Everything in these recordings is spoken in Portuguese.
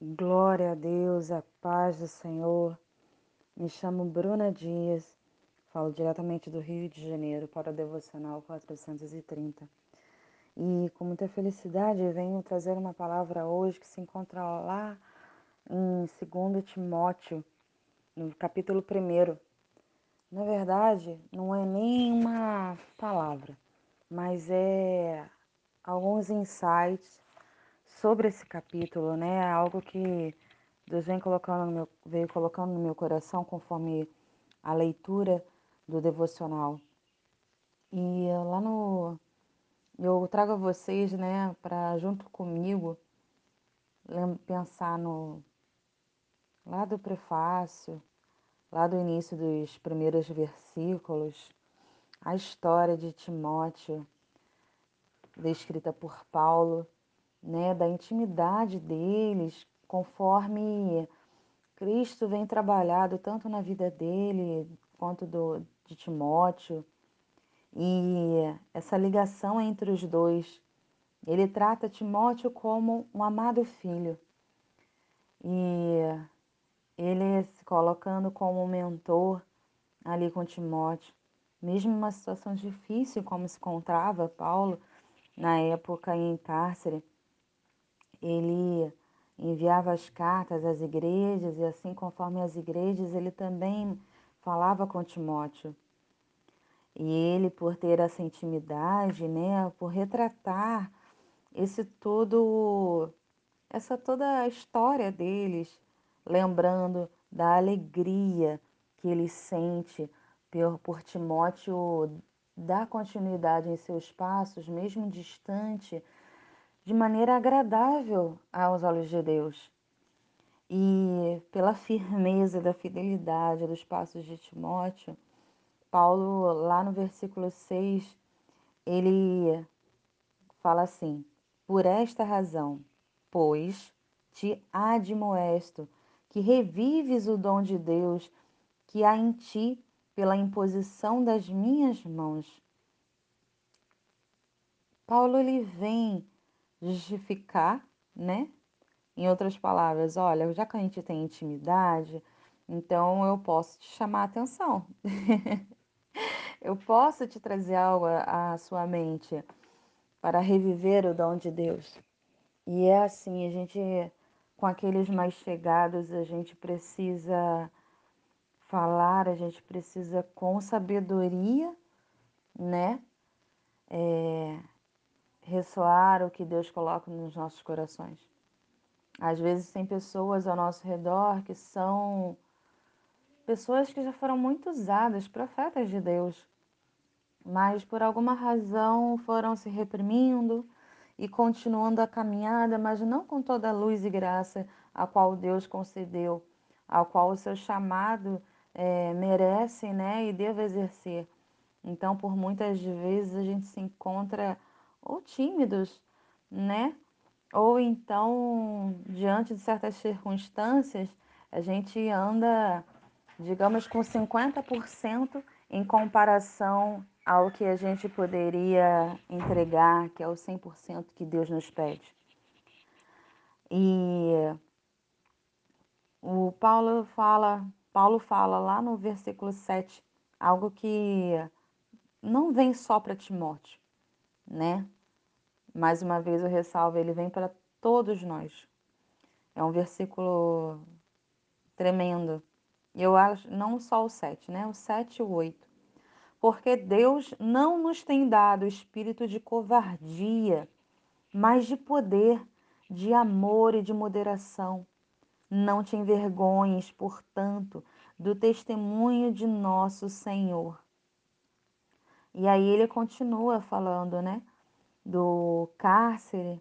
Glória a Deus, a paz do Senhor. Me chamo Bruna Dias, falo diretamente do Rio de Janeiro para o Devocional 430. E com muita felicidade venho trazer uma palavra hoje que se encontra lá em 2 Timóteo, no capítulo 1. Na verdade, não é nem uma palavra, mas é alguns insights sobre esse capítulo, né? É algo que Deus vem colocando no meu, veio colocando no meu coração conforme a leitura do devocional. E lá no eu trago a vocês, né, para junto comigo pensar no lá do prefácio, lá do início dos primeiros versículos, a história de Timóteo descrita por Paulo né, da intimidade deles, conforme Cristo vem trabalhado tanto na vida dele quanto do, de Timóteo. E essa ligação entre os dois. Ele trata Timóteo como um amado filho. E ele se colocando como mentor ali com Timóteo. Mesmo uma situação difícil como se encontrava Paulo na época em cárcere, ele enviava as cartas às igrejas e assim conforme as igrejas ele também falava com Timóteo. E ele por ter essa intimidade, né, por retratar esse todo essa toda a história deles, lembrando da alegria que ele sente por, por Timóteo dar continuidade em seus passos, mesmo distante, de maneira agradável aos olhos de Deus. E pela firmeza da fidelidade dos passos de Timóteo, Paulo, lá no versículo 6, ele fala assim: Por esta razão, pois, te admoesto que revives o dom de Deus que há em ti pela imposição das minhas mãos. Paulo ele vem justificar, né? Em outras palavras, olha, já que a gente tem intimidade, então eu posso te chamar a atenção. eu posso te trazer algo à sua mente para reviver o dom de Deus. E é assim, a gente, com aqueles mais chegados, a gente precisa falar, a gente precisa com sabedoria, né? É, ressoar o que Deus coloca nos nossos corações. Às vezes tem pessoas ao nosso redor que são pessoas que já foram muito usadas, profetas de Deus, mas por alguma razão foram se reprimindo e continuando a caminhada, mas não com toda a luz e graça a qual Deus concedeu, a qual o seu chamado é, merece né, e deve exercer. Então, por muitas vezes a gente se encontra ou tímidos, né? Ou então, diante de certas circunstâncias, a gente anda, digamos, com 50% em comparação ao que a gente poderia entregar, que é o 100% que Deus nos pede. E o Paulo fala, Paulo fala lá no versículo 7, algo que não vem só para Timóteo, né? Mais uma vez eu ressalvo, ele vem para todos nós. É um versículo tremendo. Eu acho, não só o 7, né? O 7 e o 8. Porque Deus não nos tem dado espírito de covardia, mas de poder, de amor e de moderação. Não te envergonhes, portanto, do testemunho de nosso Senhor. E aí ele continua falando, né? do cárcere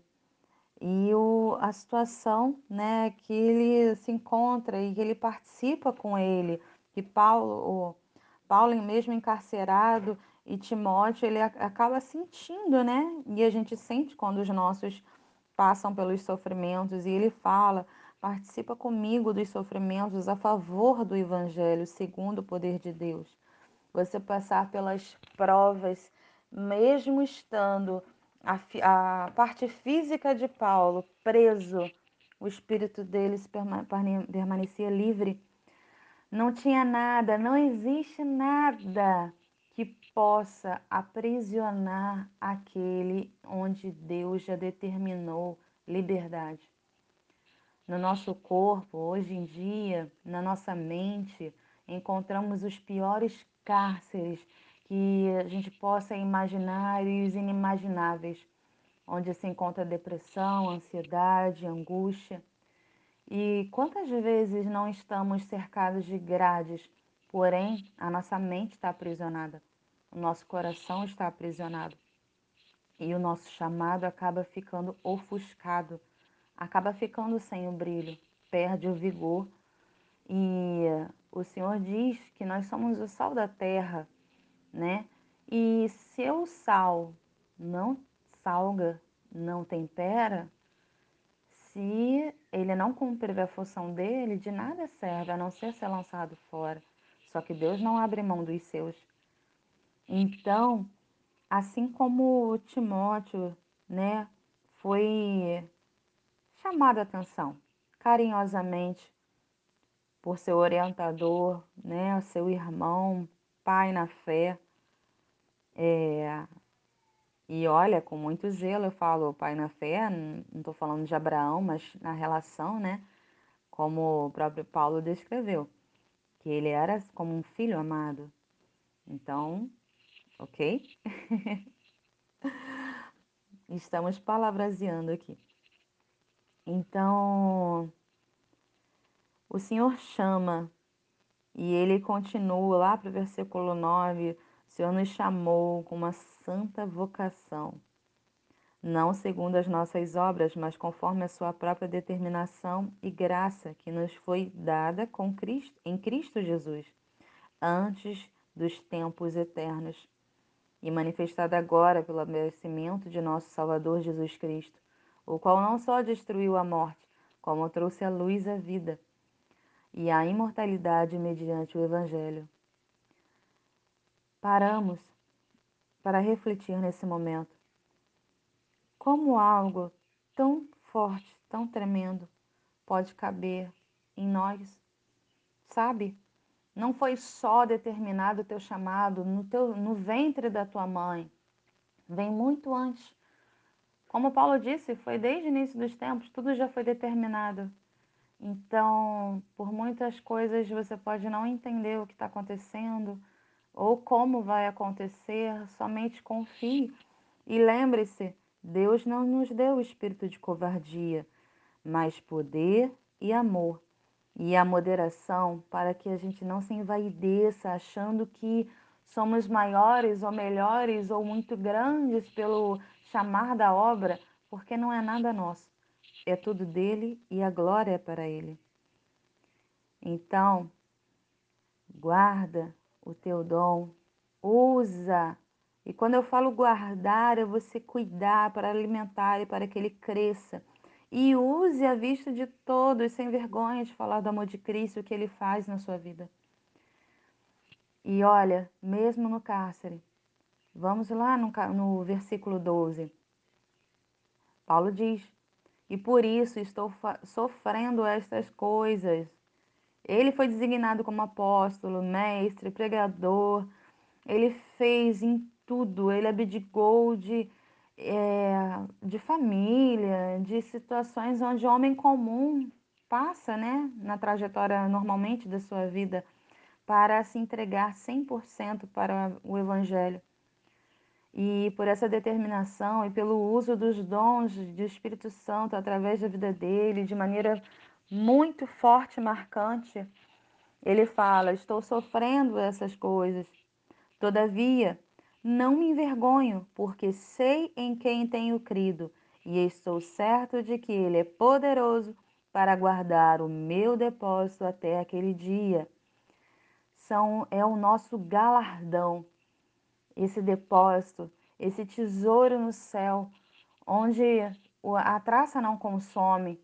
e o, a situação né, que ele se encontra e que ele participa com ele, que Paulo, Paulo mesmo encarcerado e Timóteo, ele acaba sentindo, né? E a gente sente quando os nossos passam pelos sofrimentos e ele fala, participa comigo dos sofrimentos a favor do evangelho, segundo o poder de Deus. Você passar pelas provas, mesmo estando a, a parte física de Paulo preso o espírito deles permanecia livre. Não tinha nada, não existe nada que possa aprisionar aquele onde Deus já determinou liberdade. No nosso corpo, hoje em dia, na nossa mente, encontramos os piores cárceres que a gente possa imaginar e os inimagináveis, onde se encontra depressão, ansiedade, angústia. E quantas vezes não estamos cercados de grades, porém a nossa mente está aprisionada, o nosso coração está aprisionado e o nosso chamado acaba ficando ofuscado, acaba ficando sem o brilho, perde o vigor. E o Senhor diz que nós somos o sal da terra, né? E se o sal não salga, não tempera, se ele não cumprir a função dele, de nada serve a não ser ser lançado fora. Só que Deus não abre mão dos seus. Então, assim como Timóteo, né, foi chamado a atenção carinhosamente por seu orientador, né, seu irmão, pai na fé, é, e olha, com muito zelo eu falo pai na fé, não estou falando de Abraão, mas na relação, né? Como o próprio Paulo descreveu, que ele era como um filho amado. Então, ok? Estamos palavraseando aqui. Então, o Senhor chama. E ele continua lá para o versículo 9: o Senhor nos chamou com uma santa vocação, não segundo as nossas obras, mas conforme a sua própria determinação e graça que nos foi dada com Cristo, em Cristo Jesus, antes dos tempos eternos, e manifestada agora pelo merecimento de nosso Salvador Jesus Cristo, o qual não só destruiu a morte, como trouxe à luz a vida e a imortalidade mediante o Evangelho. Paramos para refletir nesse momento. Como algo tão forte, tão tremendo, pode caber em nós? Sabe? Não foi só determinado o teu chamado no, teu, no ventre da tua mãe. Vem muito antes. Como Paulo disse, foi desde o início dos tempos, tudo já foi determinado. Então, por muitas coisas você pode não entender o que está acontecendo, ou como vai acontecer, somente confie. E lembre-se, Deus não nos deu o espírito de covardia, mas poder e amor. E a moderação para que a gente não se envaideça achando que somos maiores ou melhores ou muito grandes pelo chamar da obra, porque não é nada nosso. É tudo dele e a glória é para ele. Então, guarda o teu dom, usa. E quando eu falo guardar, é você cuidar para alimentar e para que ele cresça. E use a vista de todos, sem vergonha de falar do amor de Cristo, o que ele faz na sua vida. E olha, mesmo no cárcere, vamos lá no, no versículo 12. Paulo diz: E por isso estou sofrendo estas coisas ele foi designado como apóstolo, mestre, pregador. Ele fez em tudo. Ele abdicou de, é, de família, de situações onde o homem comum passa, né, na trajetória normalmente da sua vida, para se entregar 100% para o Evangelho. E por essa determinação e pelo uso dos dons do Espírito Santo através da vida dele, de maneira muito forte, marcante. Ele fala: Estou sofrendo essas coisas. Todavia, não me envergonho, porque sei em quem tenho crido e estou certo de que Ele é poderoso para guardar o meu depósito até aquele dia. São, é o nosso galardão, esse depósito, esse tesouro no céu, onde a traça não consome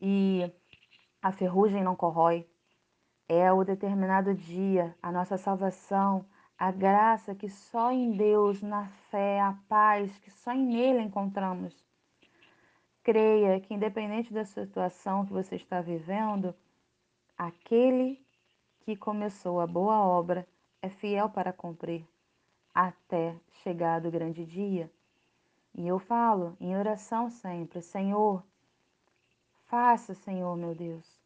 e a ferrugem não corrói. É o determinado dia, a nossa salvação, a graça que só em Deus, na fé, a paz que só em encontramos. creia que, independente da situação que você está vivendo, aquele que começou a boa obra é fiel para cumprir até chegar do grande dia. E eu falo em oração sempre: Senhor, faça, Senhor meu Deus,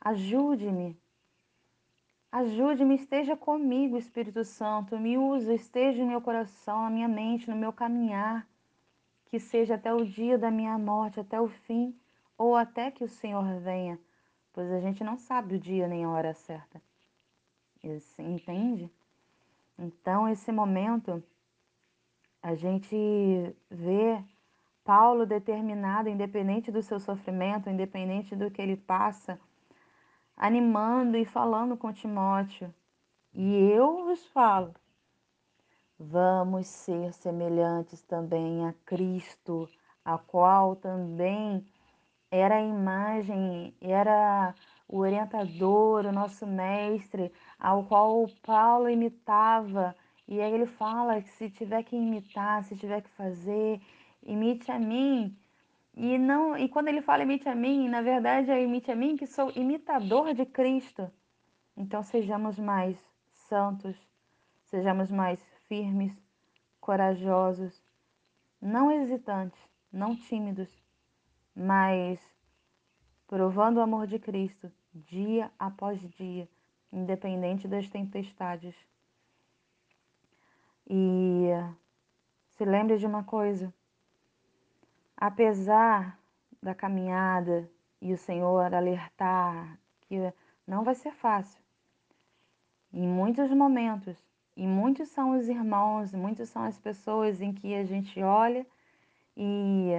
ajude-me. Ajude-me, esteja comigo, Espírito Santo, me usa, esteja em meu coração, na minha mente, no meu caminhar, que seja até o dia da minha morte, até o fim, ou até que o Senhor venha, pois a gente não sabe o dia nem a hora certa. Entende? Então, esse momento, a gente vê Paulo determinado, independente do seu sofrimento, independente do que ele passa, animando e falando com Timóteo. E eu vos falo, vamos ser semelhantes também a Cristo, a qual também era a imagem, era o orientador, o nosso mestre, ao qual Paulo imitava. E aí ele fala que se tiver que imitar, se tiver que fazer, imite a mim. E não, e quando ele fala imite a mim, na verdade é imite a mim que sou imitador de Cristo. Então sejamos mais santos, sejamos mais firmes, corajosos, não hesitantes, não tímidos, mas provando o amor de Cristo dia após dia, independente das tempestades. E se lembre de uma coisa: apesar da caminhada e o Senhor alertar que não vai ser fácil, em muitos momentos, e muitos são os irmãos, muitos são as pessoas em que a gente olha e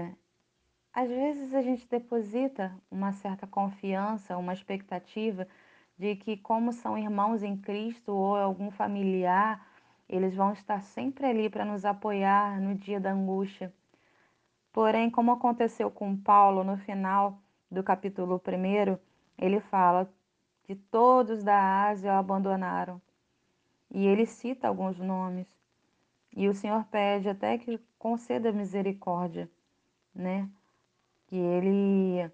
às vezes a gente deposita uma certa confiança, uma expectativa de que, como são irmãos em Cristo ou algum familiar, eles vão estar sempre ali para nos apoiar no dia da angústia. Porém, como aconteceu com Paulo no final do capítulo 1, ele fala que todos da Ásia o abandonaram. E ele cita alguns nomes. E o Senhor pede até que conceda misericórdia, né? Que ele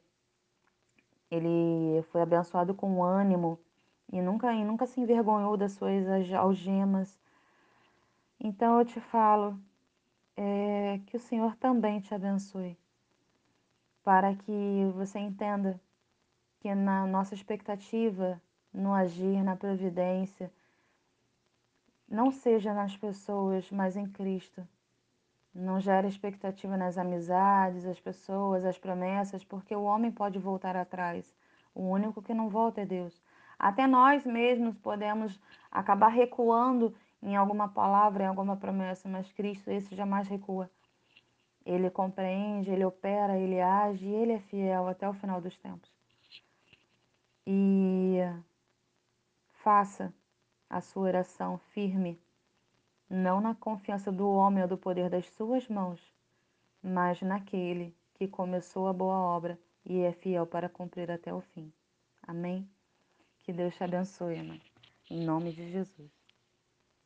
ele foi abençoado com ânimo e nunca, e nunca se envergonhou das suas algemas. Então eu te falo é, que o Senhor também te abençoe, para que você entenda que na nossa expectativa, no agir, na providência, não seja nas pessoas, mas em Cristo. Não gera expectativa nas amizades, as pessoas, as promessas, porque o homem pode voltar atrás. O único que não volta é Deus. Até nós mesmos podemos acabar recuando em alguma palavra, em alguma promessa, mas Cristo, esse jamais recua. Ele compreende, ele opera, ele age, ele é fiel até o final dos tempos. E faça a sua oração firme não na confiança do homem ou do poder das suas mãos, mas naquele que começou a boa obra e é fiel para cumprir até o fim. Amém? Que Deus te abençoe, irmã. Em nome de Jesus.